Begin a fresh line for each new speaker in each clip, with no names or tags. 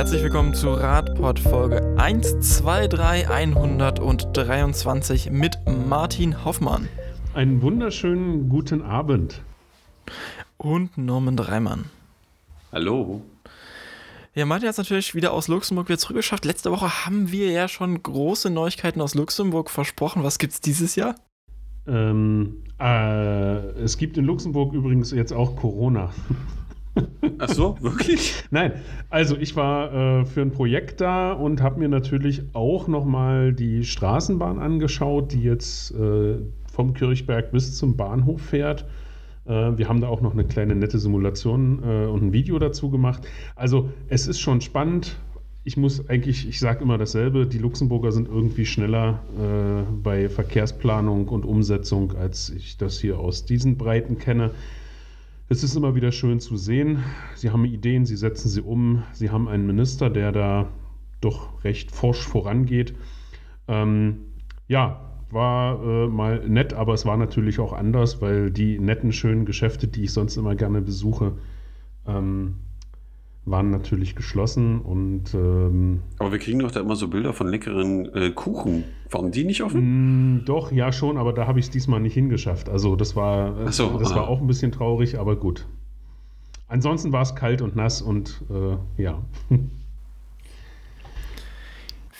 Herzlich willkommen zu Radpod Folge 123 123 mit Martin Hoffmann.
Einen wunderschönen guten Abend.
Und Norman Dreimann.
Hallo.
Ja, Martin hat es natürlich wieder aus Luxemburg wieder zurückgeschafft. Letzte Woche haben wir ja schon große Neuigkeiten aus Luxemburg versprochen. Was gibt es dieses Jahr?
Ähm, äh, es gibt in Luxemburg übrigens jetzt auch Corona.
Ach so, wirklich?
Nein, also ich war äh, für ein Projekt da und habe mir natürlich auch nochmal die Straßenbahn angeschaut, die jetzt äh, vom Kirchberg bis zum Bahnhof fährt. Äh, wir haben da auch noch eine kleine nette Simulation äh, und ein Video dazu gemacht. Also es ist schon spannend. Ich muss eigentlich, ich sage immer dasselbe, die Luxemburger sind irgendwie schneller äh, bei Verkehrsplanung und Umsetzung, als ich das hier aus diesen Breiten kenne. Es ist immer wieder schön zu sehen. Sie haben Ideen, sie setzen sie um. Sie haben einen Minister, der da doch recht forsch vorangeht. Ähm, ja, war äh, mal nett, aber es war natürlich auch anders, weil die netten, schönen Geschäfte, die ich sonst immer gerne besuche, ähm, waren natürlich geschlossen und ähm,
Aber wir kriegen doch da immer so Bilder von leckeren äh, Kuchen. Waren die nicht offen?
Mh, doch, ja schon, aber da habe ich es diesmal nicht hingeschafft. Also das war,
so,
das war auch ein bisschen traurig, aber gut. Ansonsten war es kalt und nass und äh, ja.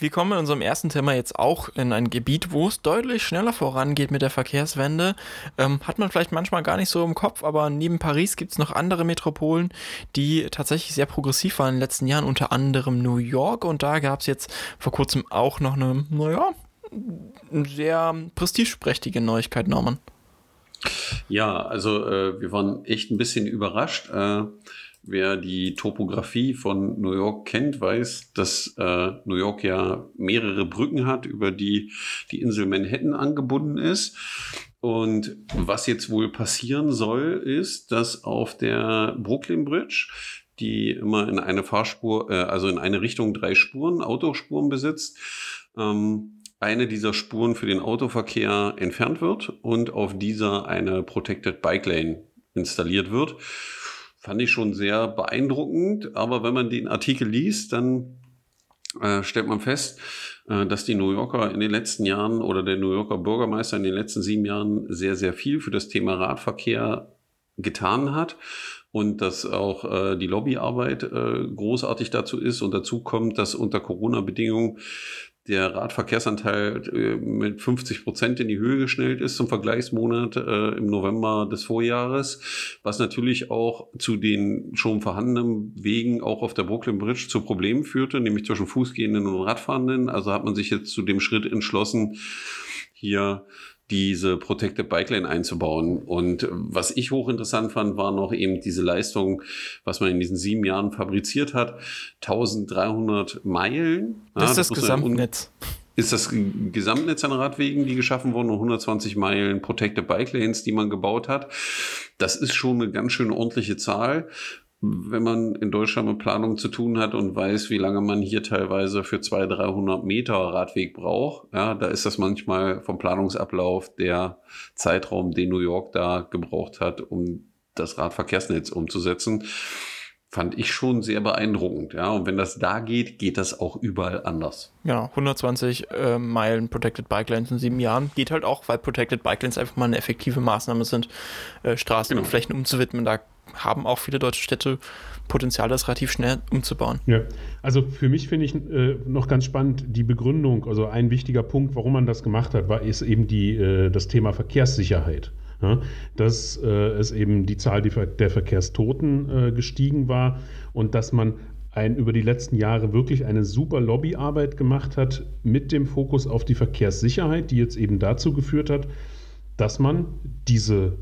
Wir kommen in unserem ersten Thema jetzt auch in ein Gebiet, wo es deutlich schneller vorangeht mit der Verkehrswende. Ähm, hat man vielleicht manchmal gar nicht so im Kopf, aber neben Paris gibt es noch andere Metropolen, die tatsächlich sehr progressiv waren in den letzten Jahren, unter anderem New York. Und da gab es jetzt vor kurzem auch noch eine, naja, sehr prestigeprächtige Neuigkeit, Norman.
Ja, also äh, wir waren echt ein bisschen überrascht. Äh, Wer die Topografie von New York kennt, weiß, dass äh, New York ja mehrere Brücken hat, über die die Insel Manhattan angebunden ist. Und was jetzt wohl passieren soll, ist, dass auf der Brooklyn Bridge, die immer in eine Fahrspur, äh, also in eine Richtung drei Spuren, Autospuren besitzt, ähm, eine dieser Spuren für den Autoverkehr entfernt wird und auf dieser eine Protected Bike Lane installiert wird fand ich schon sehr beeindruckend. Aber wenn man den Artikel liest, dann äh, stellt man fest, äh, dass die New Yorker in den letzten Jahren oder der New Yorker Bürgermeister in den letzten sieben Jahren sehr, sehr viel für das Thema Radverkehr getan hat und dass auch äh, die Lobbyarbeit äh, großartig dazu ist und dazu kommt, dass unter Corona-Bedingungen der Radverkehrsanteil äh, mit 50 Prozent in die Höhe geschnellt ist zum Vergleichsmonat äh, im November des Vorjahres, was natürlich auch zu den schon vorhandenen Wegen auch auf der Brooklyn Bridge zu Problemen führte, nämlich zwischen Fußgehenden und Radfahrenden. Also hat man sich jetzt zu dem Schritt entschlossen, hier diese Protected Bike Lane einzubauen. Und was ich hochinteressant fand, war noch eben diese Leistung, was man in diesen sieben Jahren fabriziert hat. 1300 Meilen.
Das ja, ist das, das Gesamtnetz.
Ist das Gesamtnetz an Radwegen, die geschaffen wurden, und 120 Meilen Protected Bike Lanes, die man gebaut hat. Das ist schon eine ganz schön ordentliche Zahl wenn man in Deutschland mit Planung zu tun hat und weiß, wie lange man hier teilweise für 200, 300 Meter Radweg braucht, ja, da ist das manchmal vom Planungsablauf der Zeitraum, den New York da gebraucht hat, um das Radverkehrsnetz umzusetzen, fand ich schon sehr beeindruckend. Ja, und wenn das da geht, geht das auch überall anders.
Ja, 120 äh, Meilen Protected Bike Lanes in sieben Jahren geht halt auch, weil Protected Bike Lanes einfach mal eine effektive Maßnahme sind, äh, Straßen genau. und Flächen umzuwidmen. Da haben auch viele deutsche Städte Potenzial, das relativ schnell umzubauen.
Ja, also für mich finde ich äh, noch ganz spannend die Begründung, also ein wichtiger Punkt, warum man das gemacht hat, war ist eben die, äh, das Thema Verkehrssicherheit. Ja, dass äh, es eben die Zahl der Verkehrstoten äh, gestiegen war und dass man ein, über die letzten Jahre wirklich eine super Lobbyarbeit gemacht hat mit dem Fokus auf die Verkehrssicherheit, die jetzt eben dazu geführt hat, dass man diese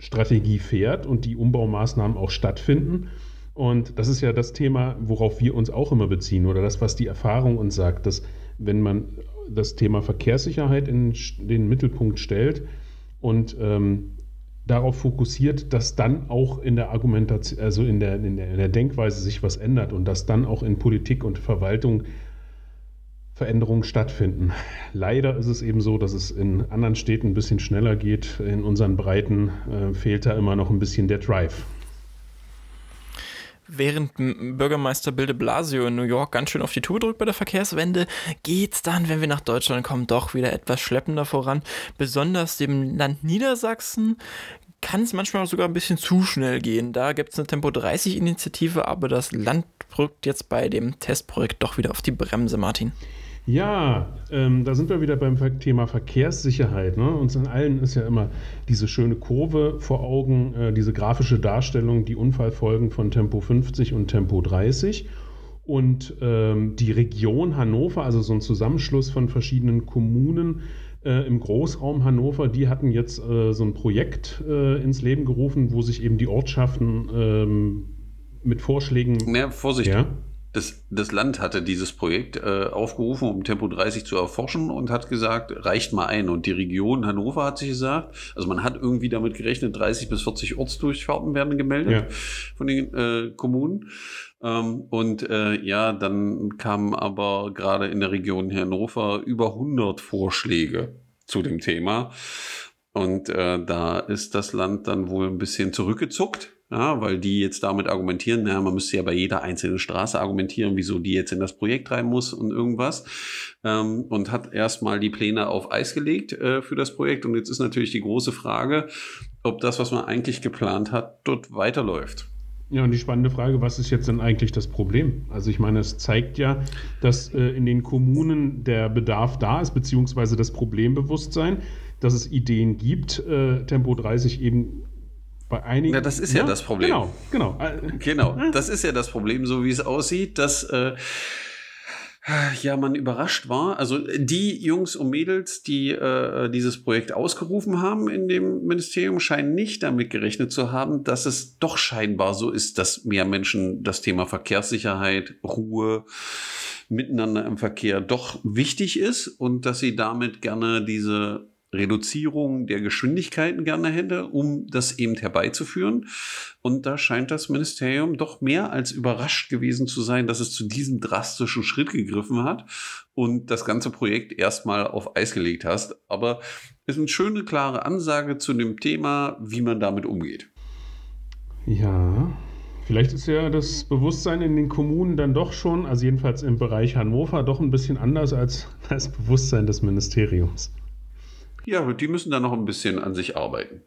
Strategie fährt und die Umbaumaßnahmen auch stattfinden. Und das ist ja das Thema, worauf wir uns auch immer beziehen oder das, was die Erfahrung uns sagt, dass wenn man das Thema Verkehrssicherheit in den Mittelpunkt stellt und ähm, darauf fokussiert, dass dann auch in der Argumentation, also in der, in der, in der Denkweise sich was ändert und dass dann auch in Politik und Verwaltung Veränderungen stattfinden. Leider ist es eben so, dass es in anderen Städten ein bisschen schneller geht. In unseren Breiten äh, fehlt da immer noch ein bisschen der Drive.
während Bürgermeister Bill de Blasio in New York ganz schön auf die Tour drückt bei der Verkehrswende, geht es dann, wenn wir nach Deutschland kommen, doch wieder etwas schleppender voran. Besonders dem Land Niedersachsen kann es manchmal sogar ein bisschen zu schnell gehen. Da gibt es eine Tempo 30 Initiative, aber das Land drückt jetzt bei dem Testprojekt doch wieder auf die Bremse, Martin.
Ja, ähm, da sind wir wieder beim Thema Verkehrssicherheit. Ne? Uns in allen ist ja immer diese schöne Kurve vor Augen, äh, diese grafische Darstellung, die Unfallfolgen von Tempo 50 und Tempo 30. Und ähm, die Region Hannover, also so ein Zusammenschluss von verschiedenen Kommunen, äh, im Großraum Hannover, die hatten jetzt äh, so ein Projekt äh, ins Leben gerufen, wo sich eben die Ortschaften ähm, mit Vorschlägen.
Ja, Vorsicht. Ja? Das, das Land hatte dieses Projekt äh, aufgerufen, um Tempo 30 zu erforschen und hat gesagt, reicht mal ein. Und die Region Hannover hat sich gesagt, also man hat irgendwie damit gerechnet, 30 bis 40 Ortsdurchfahrten werden gemeldet ja. von den äh, Kommunen. Ähm, und äh, ja, dann kamen aber gerade in der Region Hannover über 100 Vorschläge zu dem Thema. Und äh, da ist das Land dann wohl ein bisschen zurückgezuckt ja, weil die jetzt damit argumentieren, naja, man müsste ja bei jeder einzelnen Straße argumentieren, wieso die jetzt in das Projekt rein muss und irgendwas. Ähm, und hat erstmal die Pläne auf Eis gelegt äh, für das Projekt. Und jetzt ist natürlich die große Frage, ob das, was man eigentlich geplant hat, dort weiterläuft.
Ja, und die spannende Frage, was ist jetzt denn eigentlich das Problem? Also ich meine, es zeigt ja, dass äh, in den Kommunen der Bedarf da ist, beziehungsweise das Problembewusstsein, dass es Ideen gibt, äh, Tempo 30 eben bei einigen.
Ja, das ist ja, ja das Problem.
Genau, genau.
Genau, das ist ja das Problem, so wie es aussieht, dass äh, ja man überrascht war. Also die Jungs und Mädels, die äh, dieses Projekt ausgerufen haben in dem Ministerium, scheinen nicht damit gerechnet zu haben, dass es doch scheinbar so ist, dass mehr Menschen das Thema Verkehrssicherheit, Ruhe, Miteinander im Verkehr doch wichtig ist und dass sie damit gerne diese Reduzierung der Geschwindigkeiten gerne hätte, um das eben herbeizuführen. Und da scheint das Ministerium doch mehr als überrascht gewesen zu sein, dass es zu diesem drastischen Schritt gegriffen hat und das ganze Projekt erstmal auf Eis gelegt hast. Aber es ist eine schöne, klare Ansage zu dem Thema, wie man damit umgeht.
Ja, Vielleicht ist ja das Bewusstsein in den Kommunen dann doch schon, also jedenfalls im Bereich Hannover, doch ein bisschen anders als das Bewusstsein des Ministeriums.
Ja, die müssen da noch ein bisschen an sich arbeiten.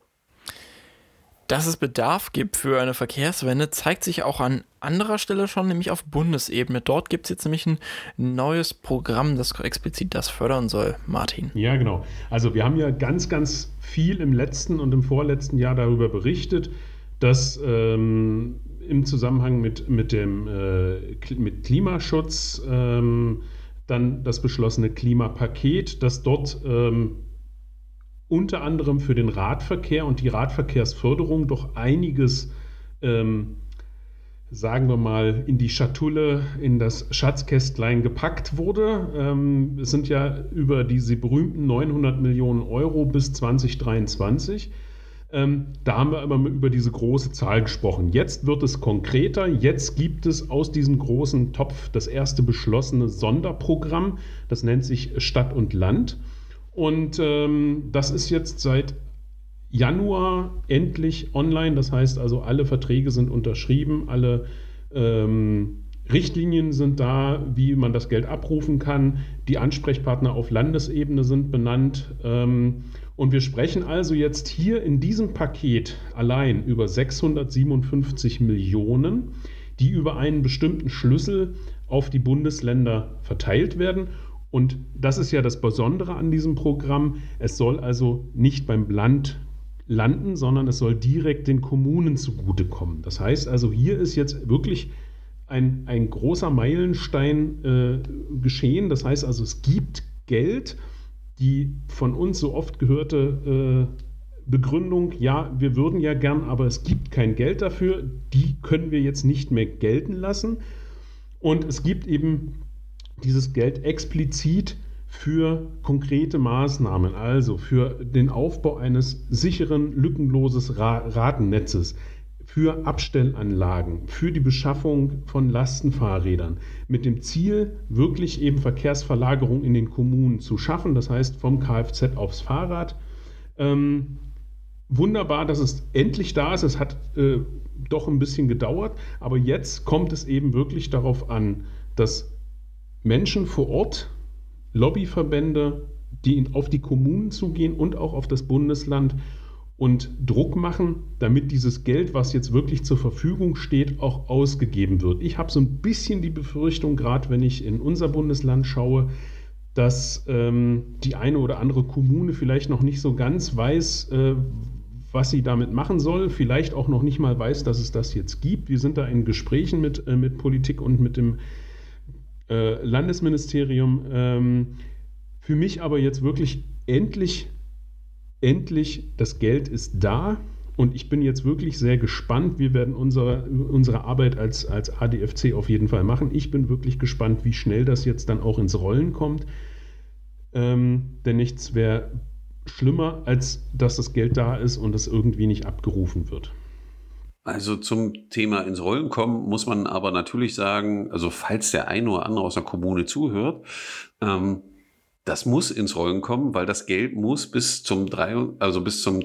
Dass es Bedarf gibt für eine Verkehrswende, zeigt sich auch an anderer Stelle schon, nämlich auf Bundesebene. Dort gibt es jetzt nämlich ein neues Programm, das explizit das fördern soll, Martin.
Ja, genau. Also wir haben ja ganz, ganz viel im letzten und im vorletzten Jahr darüber berichtet, dass ähm, im Zusammenhang mit, mit dem äh, mit Klimaschutz ähm, dann das beschlossene Klimapaket, dass dort ähm, unter anderem für den Radverkehr und die Radverkehrsförderung doch einiges, ähm, sagen wir mal, in die Schatulle, in das Schatzkästlein gepackt wurde. Ähm, es sind ja über diese berühmten 900 Millionen Euro bis 2023. Ähm, da haben wir immer über diese große Zahl gesprochen. Jetzt wird es konkreter. Jetzt gibt es aus diesem großen Topf das erste beschlossene Sonderprogramm. Das nennt sich Stadt und Land. Und ähm, das ist jetzt seit Januar endlich online. Das heißt also, alle Verträge sind unterschrieben, alle ähm, Richtlinien sind da, wie man das Geld abrufen kann. Die Ansprechpartner auf Landesebene sind benannt. Ähm, und wir sprechen also jetzt hier in diesem Paket allein über 657 Millionen, die über einen bestimmten Schlüssel auf die Bundesländer verteilt werden. Und das ist ja das Besondere an diesem Programm. Es soll also nicht beim Land landen, sondern es soll direkt den Kommunen zugutekommen. Das heißt also, hier ist jetzt wirklich ein, ein großer Meilenstein äh, geschehen. Das heißt also, es gibt Geld, die von uns so oft gehörte äh, Begründung, ja, wir würden ja gern, aber es gibt kein Geld dafür, die können wir jetzt nicht mehr gelten lassen. Und es gibt eben dieses Geld explizit für konkrete Maßnahmen, also für den Aufbau eines sicheren, lückenloses Ratennetzes, für Abstellanlagen, für die Beschaffung von Lastenfahrrädern, mit dem Ziel, wirklich eben Verkehrsverlagerung in den Kommunen zu schaffen, das heißt vom Kfz aufs Fahrrad. Ähm, wunderbar, dass es endlich da ist. Es hat äh, doch ein bisschen gedauert, aber jetzt kommt es eben wirklich darauf an, dass Menschen vor Ort, Lobbyverbände, die auf die Kommunen zugehen und auch auf das Bundesland und Druck machen, damit dieses Geld, was jetzt wirklich zur Verfügung steht, auch ausgegeben wird. Ich habe so ein bisschen die Befürchtung, gerade wenn ich in unser Bundesland schaue, dass ähm, die eine oder andere Kommune vielleicht noch nicht so ganz weiß, äh, was sie damit machen soll, vielleicht auch noch nicht mal weiß, dass es das jetzt gibt. Wir sind da in Gesprächen mit, äh, mit Politik und mit dem äh, Landesministerium. Ähm, für mich aber jetzt wirklich endlich, endlich, das Geld ist da. Und ich bin jetzt wirklich sehr gespannt. Wir werden unsere, unsere Arbeit als, als ADFC auf jeden Fall machen. Ich bin wirklich gespannt, wie schnell das jetzt dann auch ins Rollen kommt. Ähm, denn nichts wäre schlimmer, als dass das Geld da ist und es irgendwie nicht abgerufen wird.
Also zum Thema ins Rollen kommen muss man aber natürlich sagen, also falls der eine oder andere aus der Kommune zuhört, ähm, das muss ins Rollen kommen, weil das Geld muss bis zum drei, also bis zum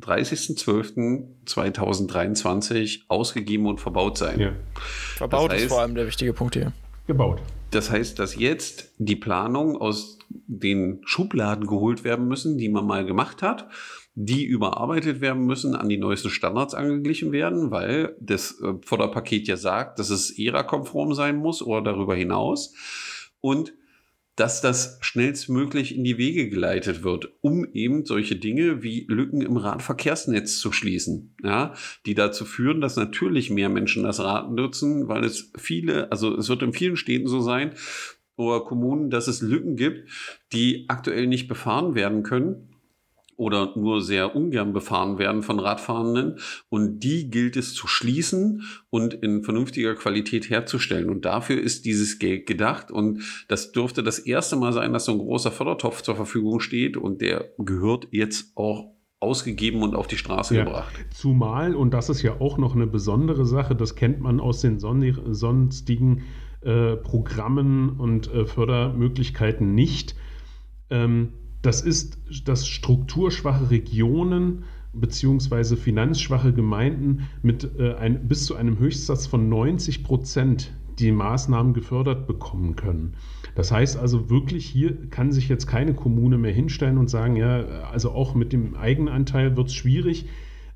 30.12.2023 ausgegeben und verbaut sein. Ja.
Verbaut das heißt, ist vor allem der wichtige Punkt hier.
Gebaut.
Das heißt, dass jetzt die Planungen aus den Schubladen geholt werden müssen, die man mal gemacht hat, die überarbeitet werden müssen, an die neuesten Standards angeglichen werden, weil das äh, Förderpaket ja sagt, dass es ERA-konform sein muss oder darüber hinaus. Und dass das schnellstmöglich in die Wege geleitet wird, um eben solche Dinge wie Lücken im Radverkehrsnetz zu schließen, ja, die dazu führen, dass natürlich mehr Menschen das Rad nutzen, weil es viele, also es wird in vielen Städten so sein oder Kommunen, dass es Lücken gibt, die aktuell nicht befahren werden können oder nur sehr ungern befahren werden von Radfahrenden. Und die gilt es zu schließen und in vernünftiger Qualität herzustellen. Und dafür ist dieses Geld gedacht. Und das dürfte das erste Mal sein, dass so ein großer Fördertopf zur Verfügung steht. Und der gehört jetzt auch ausgegeben und auf die Straße ja, gebracht.
Zumal, und das ist ja auch noch eine besondere Sache, das kennt man aus den sonstigen äh, Programmen und äh, Fördermöglichkeiten nicht. Ähm, das ist, dass strukturschwache Regionen bzw. finanzschwache Gemeinden mit äh, ein, bis zu einem Höchstsatz von 90 Prozent die Maßnahmen gefördert bekommen können. Das heißt also wirklich, hier kann sich jetzt keine Kommune mehr hinstellen und sagen, ja, also auch mit dem Eigenanteil wird es schwierig.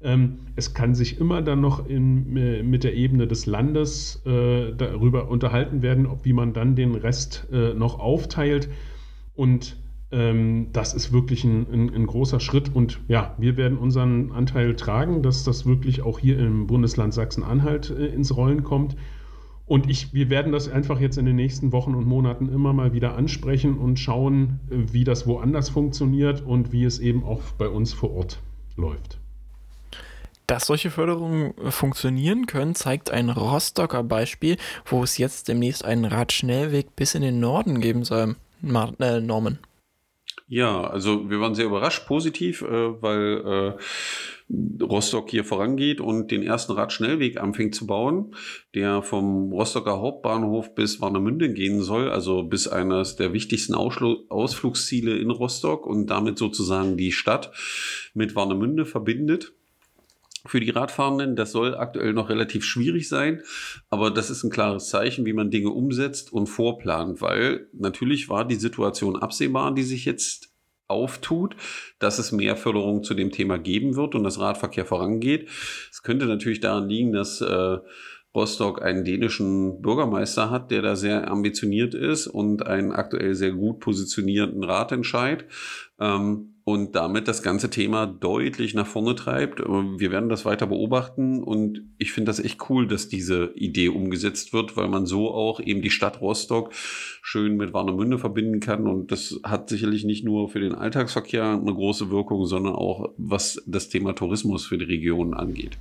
Ähm, es kann sich immer dann noch in, äh, mit der Ebene des Landes äh, darüber unterhalten werden, ob wie man dann den Rest äh, noch aufteilt. Und das ist wirklich ein, ein, ein, großer Schritt und ja, wir werden unseren Anteil tragen, dass das wirklich auch hier im Bundesland Sachsen-Anhalt äh, ins Rollen kommt. Und ich, wir werden das einfach jetzt in den nächsten Wochen und Monaten immer mal wieder ansprechen und schauen, äh, wie das woanders funktioniert und wie es eben auch bei uns vor Ort läuft.
Dass solche Förderungen funktionieren können, zeigt ein Rostocker Beispiel, wo es jetzt demnächst einen Radschnellweg bis in den Norden geben soll. Äh, Norman.
Ja, also wir waren sehr überrascht, positiv, äh, weil äh, Rostock hier vorangeht und den ersten Radschnellweg anfängt zu bauen, der vom Rostocker Hauptbahnhof bis Warnemünde gehen soll, also bis eines der wichtigsten Ausschlu Ausflugsziele in Rostock und damit sozusagen die Stadt mit Warnemünde verbindet für die Radfahrenden. Das soll aktuell noch relativ schwierig sein, aber das ist ein klares Zeichen, wie man Dinge umsetzt und vorplant, weil natürlich war die Situation absehbar, die sich jetzt auftut, dass es mehr Förderung zu dem Thema geben wird und das Radverkehr vorangeht. Es könnte natürlich daran liegen, dass äh, Rostock einen dänischen Bürgermeister hat, der da sehr ambitioniert ist und einen aktuell sehr gut positionierten Ratentscheid. Ähm, und damit das ganze Thema deutlich nach vorne treibt. Wir werden das weiter beobachten und ich finde das echt cool, dass diese Idee umgesetzt wird, weil man so auch eben die Stadt Rostock schön mit Warnemünde verbinden kann und das hat sicherlich nicht nur für den Alltagsverkehr eine große Wirkung, sondern auch was das Thema Tourismus für die Region angeht.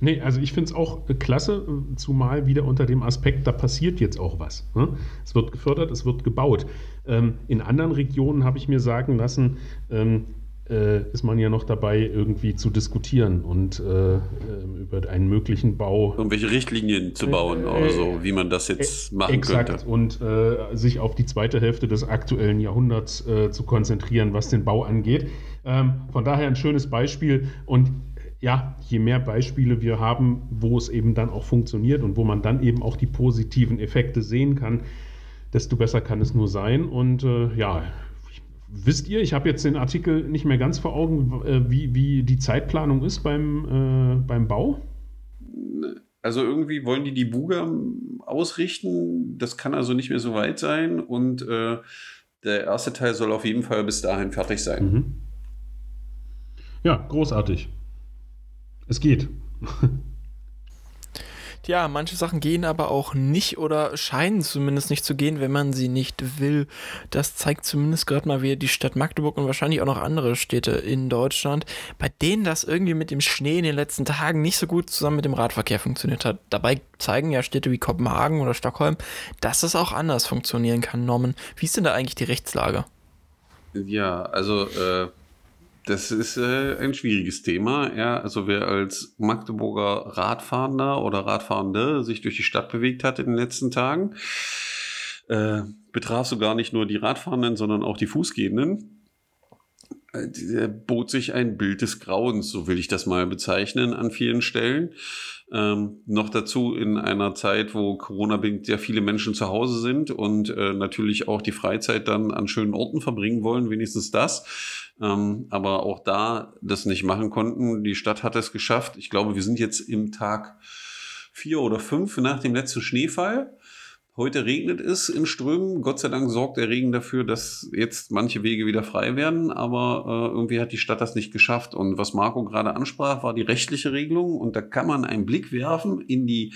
Nee, also ich finde es auch klasse, zumal wieder unter dem Aspekt, da passiert jetzt auch was. Ne? Es wird gefördert, es wird gebaut. Ähm, in anderen Regionen habe ich mir sagen lassen, ähm, äh, ist man ja noch dabei, irgendwie zu diskutieren und äh, äh über einen möglichen Bau.
Irgendwelche Richtlinien zu bauen, äh, also wie man das jetzt machen exakt. könnte.
Und äh, sich auf die zweite Hälfte des aktuellen Jahrhunderts äh, zu konzentrieren, was den Bau angeht. Ähm, von daher ein schönes Beispiel und ja, je mehr Beispiele wir haben, wo es eben dann auch funktioniert und wo man dann eben auch die positiven Effekte sehen kann, desto besser kann es nur sein. Und äh, ja, wisst ihr, ich habe jetzt den Artikel nicht mehr ganz vor Augen, äh, wie, wie die Zeitplanung ist beim, äh, beim Bau.
Also irgendwie wollen die die Buga ausrichten. Das kann also nicht mehr so weit sein. Und äh, der erste Teil soll auf jeden Fall bis dahin fertig sein. Mhm.
Ja, großartig. Es geht.
Ja, manche Sachen gehen aber auch nicht oder scheinen zumindest nicht zu gehen, wenn man sie nicht will. Das zeigt zumindest gerade mal wieder die Stadt Magdeburg und wahrscheinlich auch noch andere Städte in Deutschland, bei denen das irgendwie mit dem Schnee in den letzten Tagen nicht so gut zusammen mit dem Radverkehr funktioniert hat. Dabei zeigen ja Städte wie Kopenhagen oder Stockholm, dass es auch anders funktionieren kann, Norman. Wie ist denn da eigentlich die Rechtslage?
Ja, also äh, das ist äh, ein schwieriges Thema. Ja, also wer als Magdeburger Radfahrender oder Radfahrende sich durch die Stadt bewegt hat in den letzten Tagen, äh, betraf sogar nicht nur die Radfahrenden, sondern auch die Fußgehenden. Äh, bot sich ein Bild des Grauens, so will ich das mal bezeichnen, an vielen Stellen. Ähm, noch dazu in einer Zeit, wo Corona-bedingt sehr viele Menschen zu Hause sind und äh, natürlich auch die Freizeit dann an schönen Orten verbringen wollen, wenigstens das. Ähm, aber auch da das nicht machen konnten. Die Stadt hat es geschafft. Ich glaube, wir sind jetzt im Tag vier oder fünf nach dem letzten Schneefall. Heute regnet es in Strömen. Gott sei Dank sorgt der Regen dafür, dass jetzt manche Wege wieder frei werden. Aber äh, irgendwie hat die Stadt das nicht geschafft. Und was Marco gerade ansprach, war die rechtliche Regelung. Und da kann man einen Blick werfen in die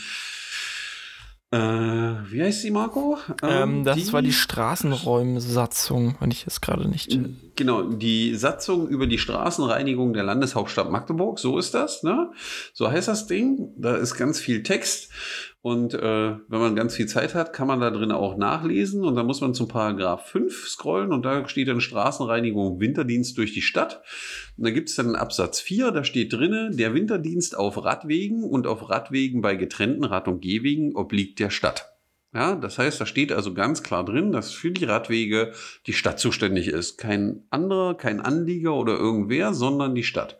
äh, wie heißt sie, Marco?
Ähm, ähm, das die, war die Straßenräumsatzung, wenn ich es gerade nicht.
Genau, die Satzung über die Straßenreinigung der Landeshauptstadt Magdeburg, so ist das, ne? So heißt das Ding. Da ist ganz viel Text. Und äh, wenn man ganz viel Zeit hat, kann man da drin auch nachlesen. Und dann muss man zum Paragraph 5 scrollen und da steht dann Straßenreinigung Winterdienst durch die Stadt. Und da gibt es dann Absatz 4, da steht drinne, der Winterdienst auf Radwegen und auf Radwegen bei getrennten Rad- und Gehwegen obliegt der Stadt. Ja, das heißt, da steht also ganz klar drin, dass für die Radwege die Stadt zuständig ist. Kein anderer, kein Anlieger oder irgendwer, sondern die Stadt.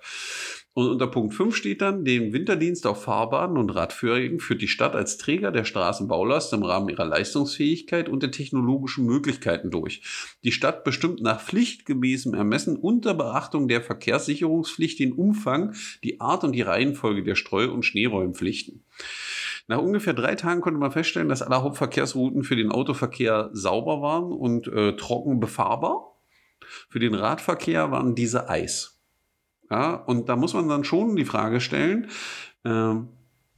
Und unter Punkt 5 steht dann, den Winterdienst auf Fahrbahnen und Radführer führt die Stadt als Träger der Straßenbaulast im Rahmen ihrer Leistungsfähigkeit und der technologischen Möglichkeiten durch. Die Stadt bestimmt nach pflichtgemäßem Ermessen unter Beachtung der Verkehrssicherungspflicht den Umfang, die Art und die Reihenfolge der Streu- und Schneeräumpflichten. Nach ungefähr drei Tagen konnte man feststellen, dass alle Hauptverkehrsrouten für den Autoverkehr sauber waren und äh, trocken befahrbar. Für den Radverkehr waren diese Eis. Ja, und da muss man dann schon die Frage stellen, äh,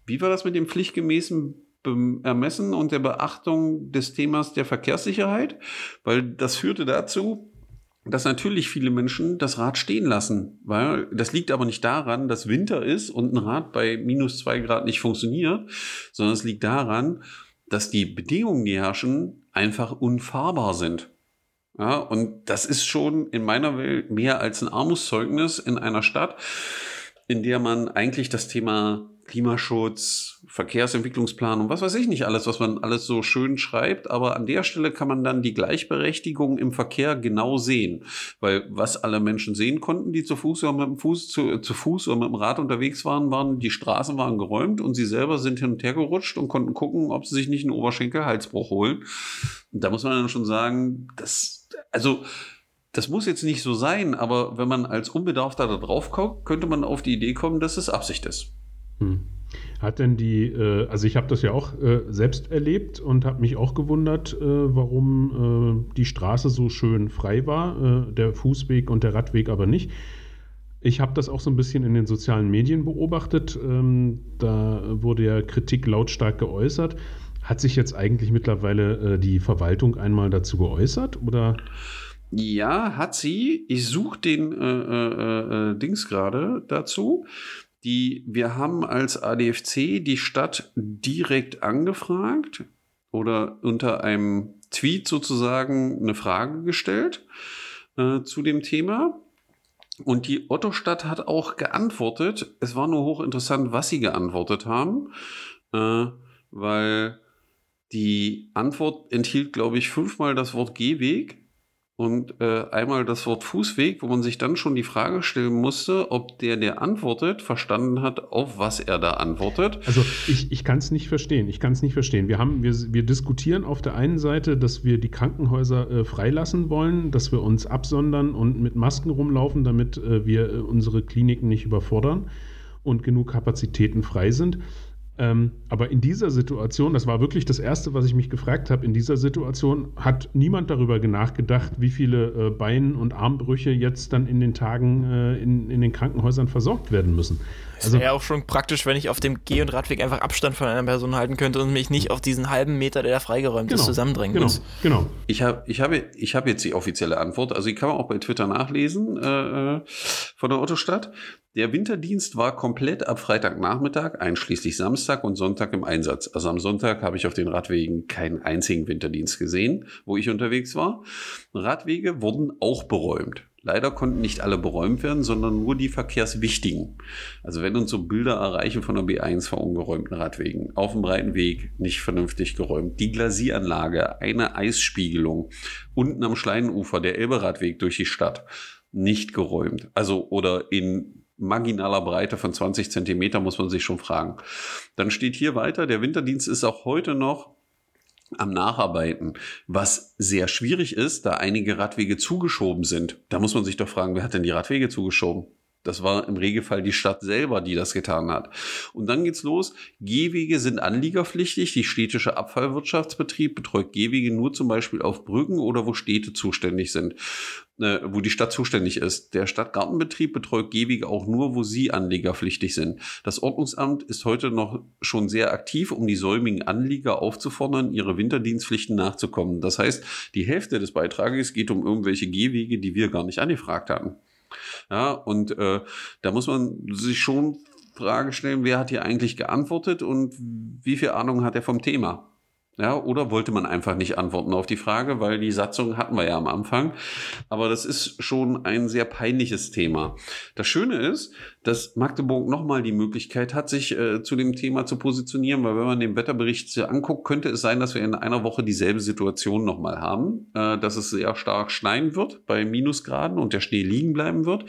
wie war das mit dem pflichtgemäßen Ermessen und der Beachtung des Themas der Verkehrssicherheit? Weil das führte dazu, dass natürlich viele Menschen das Rad stehen lassen, weil das liegt aber nicht daran, dass Winter ist und ein Rad bei minus zwei Grad nicht funktioniert, sondern es liegt daran, dass die Bedingungen, die herrschen, einfach unfahrbar sind. Ja, und das ist schon in meiner Welt mehr als ein Armutszeugnis in einer Stadt, in der man eigentlich das Thema Klimaschutz, Verkehrsentwicklungsplan und was weiß ich nicht alles, was man alles so schön schreibt. Aber an der Stelle kann man dann die Gleichberechtigung im Verkehr genau sehen. Weil was alle Menschen sehen konnten, die zu Fuß oder mit dem Fuß, zu, zu Fuß oder mit dem Rad unterwegs waren, waren, die Straßen waren geräumt und sie selber sind hin und her gerutscht und konnten gucken, ob sie sich nicht einen Oberschenkel-Halsbruch holen. Und da muss man dann schon sagen, das also das muss jetzt nicht so sein, aber wenn man als Unbedarfter da drauf guckt, könnte man auf die Idee kommen, dass es Absicht ist.
Hm. Hat denn die, äh, also ich habe das ja auch äh, selbst erlebt und habe mich auch gewundert, äh, warum äh, die Straße so schön frei war, äh, der Fußweg und der Radweg aber nicht. Ich habe das auch so ein bisschen in den sozialen Medien beobachtet. Ähm, da wurde ja Kritik lautstark geäußert. Hat sich jetzt eigentlich mittlerweile äh, die Verwaltung einmal dazu geäußert oder?
Ja, hat sie. Ich suche den äh, äh, äh, Dings gerade dazu. Die, wir haben als ADFC die Stadt direkt angefragt oder unter einem Tweet sozusagen eine Frage gestellt äh, zu dem Thema. Und die Ottostadt hat auch geantwortet. Es war nur hochinteressant, was sie geantwortet haben, äh, weil die Antwort enthielt, glaube ich, fünfmal das Wort Gehweg und äh, einmal das Wort Fußweg, wo man sich dann schon die Frage stellen musste, ob der, der antwortet, verstanden hat, auf was er da antwortet.
Also ich, ich kann es nicht verstehen. Ich kann es nicht verstehen. Wir, haben, wir, wir diskutieren auf der einen Seite, dass wir die Krankenhäuser äh, freilassen wollen, dass wir uns absondern und mit Masken rumlaufen, damit äh, wir äh, unsere Kliniken nicht überfordern und genug Kapazitäten frei sind. Ähm, aber in dieser Situation, das war wirklich das Erste, was ich mich gefragt habe, in dieser Situation hat niemand darüber nachgedacht, wie viele äh, Bein- und Armbrüche jetzt dann in den Tagen äh, in, in den Krankenhäusern versorgt werden müssen.
Es also, wäre auch schon praktisch, wenn ich auf dem Geh- und Radweg einfach Abstand von einer Person halten könnte und mich nicht auf diesen halben Meter, der da freigeräumt genau, ist, zusammendrängen
genau,
muss.
Genau.
Ich habe ich hab, ich hab jetzt die offizielle Antwort. Also die kann man auch bei Twitter nachlesen äh, äh von der Autostadt. Der Winterdienst war komplett ab Freitagnachmittag, einschließlich Samstag und Sonntag im Einsatz. Also am Sonntag habe ich auf den Radwegen keinen einzigen Winterdienst gesehen, wo ich unterwegs war. Radwege wurden auch beräumt. Leider konnten nicht alle beräumt werden, sondern nur die verkehrswichtigen. Also wenn uns so Bilder erreichen von der B1 vor ungeräumten Radwegen, auf dem breiten Weg nicht vernünftig geräumt, die Glasieranlage, eine Eisspiegelung, unten am Schleinufer der Elberadweg durch die Stadt, nicht geräumt. Also oder in marginaler Breite von 20 Zentimeter, muss man sich schon fragen. Dann steht hier weiter, der Winterdienst ist auch heute noch am Nacharbeiten, was sehr schwierig ist, da einige Radwege zugeschoben sind. Da muss man sich doch fragen, wer hat denn die Radwege zugeschoben? Das war im Regelfall die Stadt selber, die das getan hat. Und dann geht's los. Gehwege sind anliegerpflichtig. Die städtische Abfallwirtschaftsbetrieb betreut Gehwege nur zum Beispiel auf Brücken oder wo Städte zuständig sind, äh, wo die Stadt zuständig ist. Der Stadtgartenbetrieb betreut Gehwege auch nur, wo sie anliegerpflichtig sind. Das Ordnungsamt ist heute noch schon sehr aktiv, um die säumigen Anlieger aufzufordern, ihre Winterdienstpflichten nachzukommen. Das heißt, die Hälfte des Beitrages geht um irgendwelche Gehwege, die wir gar nicht angefragt hatten. Ja, und äh, da muss man sich schon Frage stellen, wer hat hier eigentlich geantwortet und wie viel Ahnung hat er vom Thema? Ja, oder wollte man einfach nicht antworten auf die Frage, weil die Satzung hatten wir ja am Anfang. Aber das ist schon ein sehr peinliches Thema. Das Schöne ist, dass Magdeburg nochmal die Möglichkeit hat, sich äh, zu dem Thema zu positionieren, weil wenn man den Wetterbericht anguckt, könnte es sein, dass wir in einer Woche dieselbe Situation nochmal haben, äh, dass es sehr stark schneien wird bei Minusgraden und der Schnee liegen bleiben wird.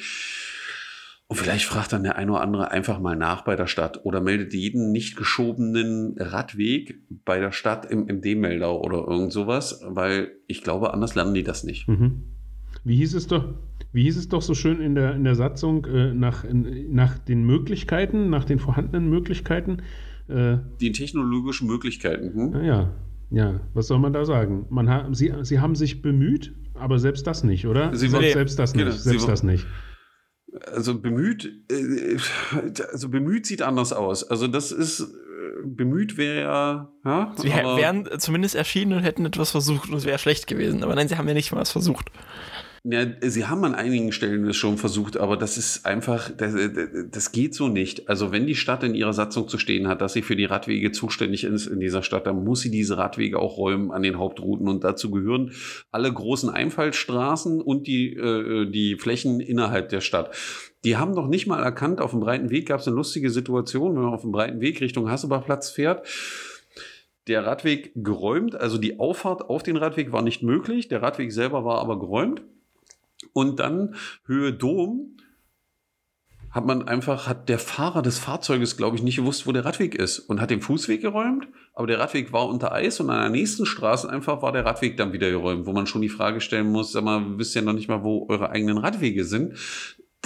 Und vielleicht fragt dann der eine oder andere einfach mal nach bei der Stadt oder meldet jeden nicht geschobenen Radweg bei der Stadt im, im D-Melder oder irgend sowas, weil ich glaube, anders lernen die das nicht.
Mhm. Wie hieß es doch? Wie hieß es doch so schön in der, in der Satzung äh, nach, in, nach den Möglichkeiten, nach den vorhandenen Möglichkeiten?
Äh, die technologischen Möglichkeiten.
Hm? Ja, ja, was soll man da sagen? Man ha sie, sie haben sich bemüht, aber selbst das nicht, oder?
Sie
selbst, selbst das
genau,
nicht. Selbst das nicht
also bemüht, äh, also bemüht sieht anders aus. Also das ist, äh, bemüht wäre ja, ja.
Sie wären zumindest erschienen und hätten etwas versucht und es wäre schlecht gewesen. Aber nein, sie haben ja nicht mal was versucht.
Ja, sie haben an einigen Stellen es schon versucht, aber das ist einfach, das, das geht so nicht. Also wenn die Stadt in ihrer Satzung zu stehen hat, dass sie für die Radwege zuständig ist in dieser Stadt, dann muss sie diese Radwege auch räumen an den Hauptrouten und dazu gehören alle großen Einfallstraßen und die, äh, die Flächen innerhalb der Stadt. Die haben noch nicht mal erkannt, auf dem breiten Weg gab es eine lustige Situation, wenn man auf dem breiten Weg Richtung Hassebachplatz fährt der Radweg geräumt, also die Auffahrt auf den Radweg war nicht möglich, der Radweg selber war aber geräumt. Und dann Höhe Dom hat man einfach, hat der Fahrer des Fahrzeuges, glaube ich, nicht gewusst, wo der Radweg ist und hat den Fußweg geräumt, aber der Radweg war unter Eis und an der nächsten Straße einfach war der Radweg dann wieder geräumt, wo man schon die Frage stellen muss, sag mal, wisst ihr noch nicht mal, wo eure eigenen Radwege sind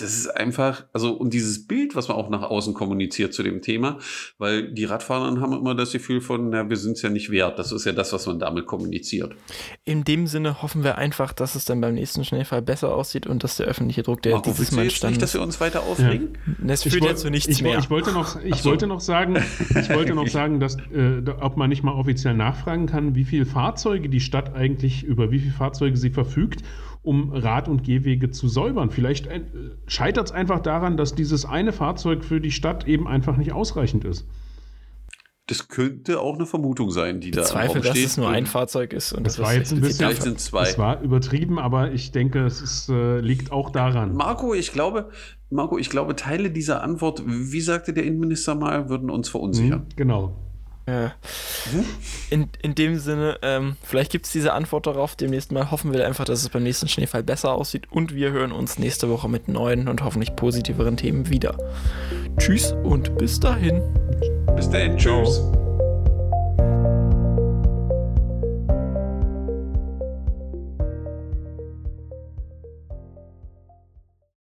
das ist einfach, also und dieses Bild, was man auch nach außen kommuniziert zu dem Thema, weil die Radfahrer haben immer das Gefühl von, na, wir sind es ja nicht wert. Das ist ja das, was man damit kommuniziert.
In dem Sinne hoffen wir einfach, dass es dann beim nächsten Schnellfall besser aussieht und dass der öffentliche Druck, der
Marco, dieses Mal entstanden nicht, dass wir uns weiter aufregen? Ja.
Das führt ja zu nichts
ich,
mehr.
Ich wollte noch, ich so. wollte noch sagen, ich wollte noch sagen, dass, äh, ob man nicht mal offiziell nachfragen kann, wie viele Fahrzeuge die Stadt eigentlich, über wie viele Fahrzeuge sie verfügt um Rad- und Gehwege zu säubern. Vielleicht scheitert es einfach daran, dass dieses eine Fahrzeug für die Stadt eben einfach nicht ausreichend ist.
das könnte auch eine Vermutung sein, die da
Zweifel, dass es nur ein Fahrzeug ist. Und
Das
das,
war jetzt ein bisschen-
Vielleicht sind zwei.
Es war übertrieben, aber ich denke, es ist, äh, liegt auch daran.
Marco, ich glaube, Marco, ich glaube, Teile dieser Antwort, wie sagte der Innenminister mal, würden uns verunsichern.
Mhm, genau.
In, in dem Sinne, ähm, vielleicht gibt es diese Antwort darauf. Demnächst mal hoffen wir einfach, dass es beim nächsten Schneefall besser aussieht. Und wir hören uns nächste Woche mit neuen und hoffentlich positiveren Themen wieder. Tschüss und bis dahin.
Bis dahin, tschüss.